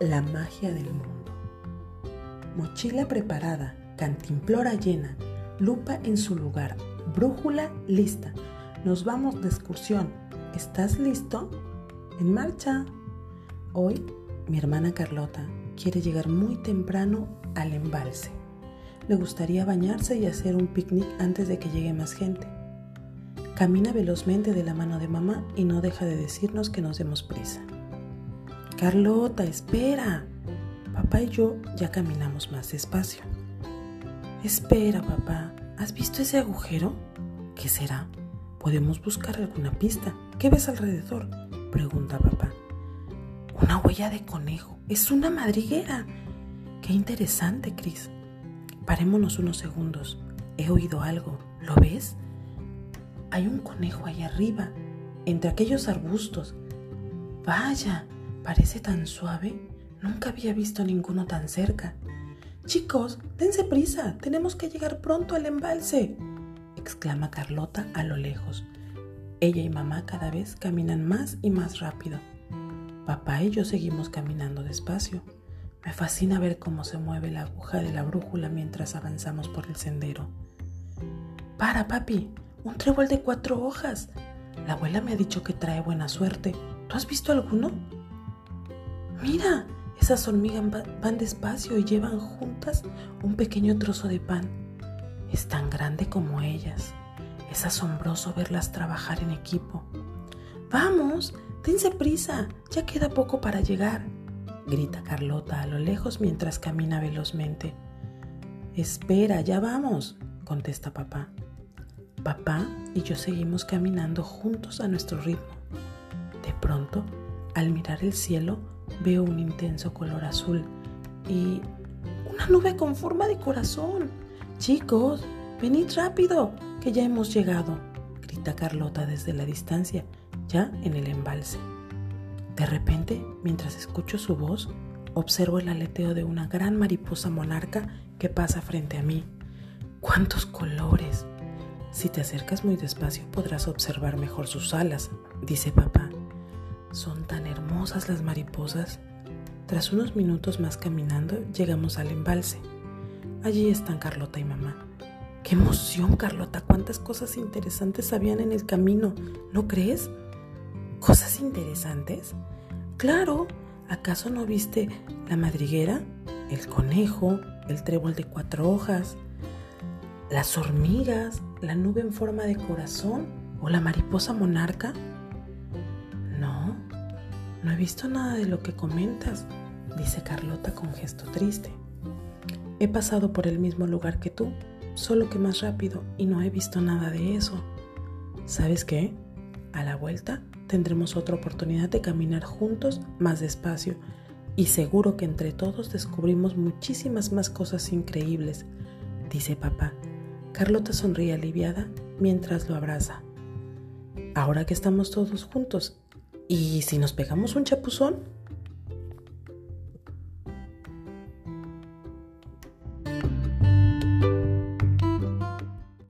la magia del mundo. Mochila preparada, cantimplora llena, lupa en su lugar, brújula lista. Nos vamos de excursión. ¿Estás listo? En marcha. Hoy mi hermana Carlota quiere llegar muy temprano al embalse. Le gustaría bañarse y hacer un picnic antes de que llegue más gente. Camina velozmente de la mano de mamá y no deja de decirnos que nos demos prisa. Carlota, espera. Papá y yo ya caminamos más despacio. Espera, papá. ¿Has visto ese agujero? ¿Qué será? Podemos buscar alguna pista. ¿Qué ves alrededor? Pregunta papá. Una huella de conejo. Es una madriguera. Qué interesante, Chris. Parémonos unos segundos. He oído algo. ¿Lo ves? Hay un conejo ahí arriba, entre aquellos arbustos. Vaya, Parece tan suave. Nunca había visto ninguno tan cerca. Chicos, dense prisa. Tenemos que llegar pronto al embalse. exclama Carlota a lo lejos. Ella y mamá cada vez caminan más y más rápido. Papá y yo seguimos caminando despacio. Me fascina ver cómo se mueve la aguja de la brújula mientras avanzamos por el sendero. Para, papi, un trébol de cuatro hojas. La abuela me ha dicho que trae buena suerte. ¿Tú has visto alguno? Mira, esas hormigas van despacio y llevan juntas un pequeño trozo de pan. Es tan grande como ellas. Es asombroso verlas trabajar en equipo. Vamos, dense prisa, ya queda poco para llegar, grita Carlota a lo lejos mientras camina velozmente. Espera, ya vamos, contesta papá. Papá y yo seguimos caminando juntos a nuestro ritmo. De pronto, al mirar el cielo, veo un intenso color azul y una nube con forma de corazón. Chicos, venid rápido, que ya hemos llegado, grita Carlota desde la distancia, ya en el embalse. De repente, mientras escucho su voz, observo el aleteo de una gran mariposa monarca que pasa frente a mí. ¡Cuántos colores! Si te acercas muy despacio podrás observar mejor sus alas, dice papá. Son tan hermosas las mariposas. Tras unos minutos más caminando, llegamos al embalse. Allí están Carlota y mamá. ¡Qué emoción, Carlota! ¿Cuántas cosas interesantes habían en el camino? ¿No crees? ¿Cosas interesantes? Claro. ¿Acaso no viste la madriguera, el conejo, el trébol de cuatro hojas, las hormigas, la nube en forma de corazón o la mariposa monarca? No he visto nada de lo que comentas, dice Carlota con gesto triste. He pasado por el mismo lugar que tú, solo que más rápido, y no he visto nada de eso. ¿Sabes qué? A la vuelta tendremos otra oportunidad de caminar juntos más despacio y seguro que entre todos descubrimos muchísimas más cosas increíbles, dice papá. Carlota sonríe aliviada mientras lo abraza. Ahora que estamos todos juntos ¿Y si nos pegamos un chapuzón?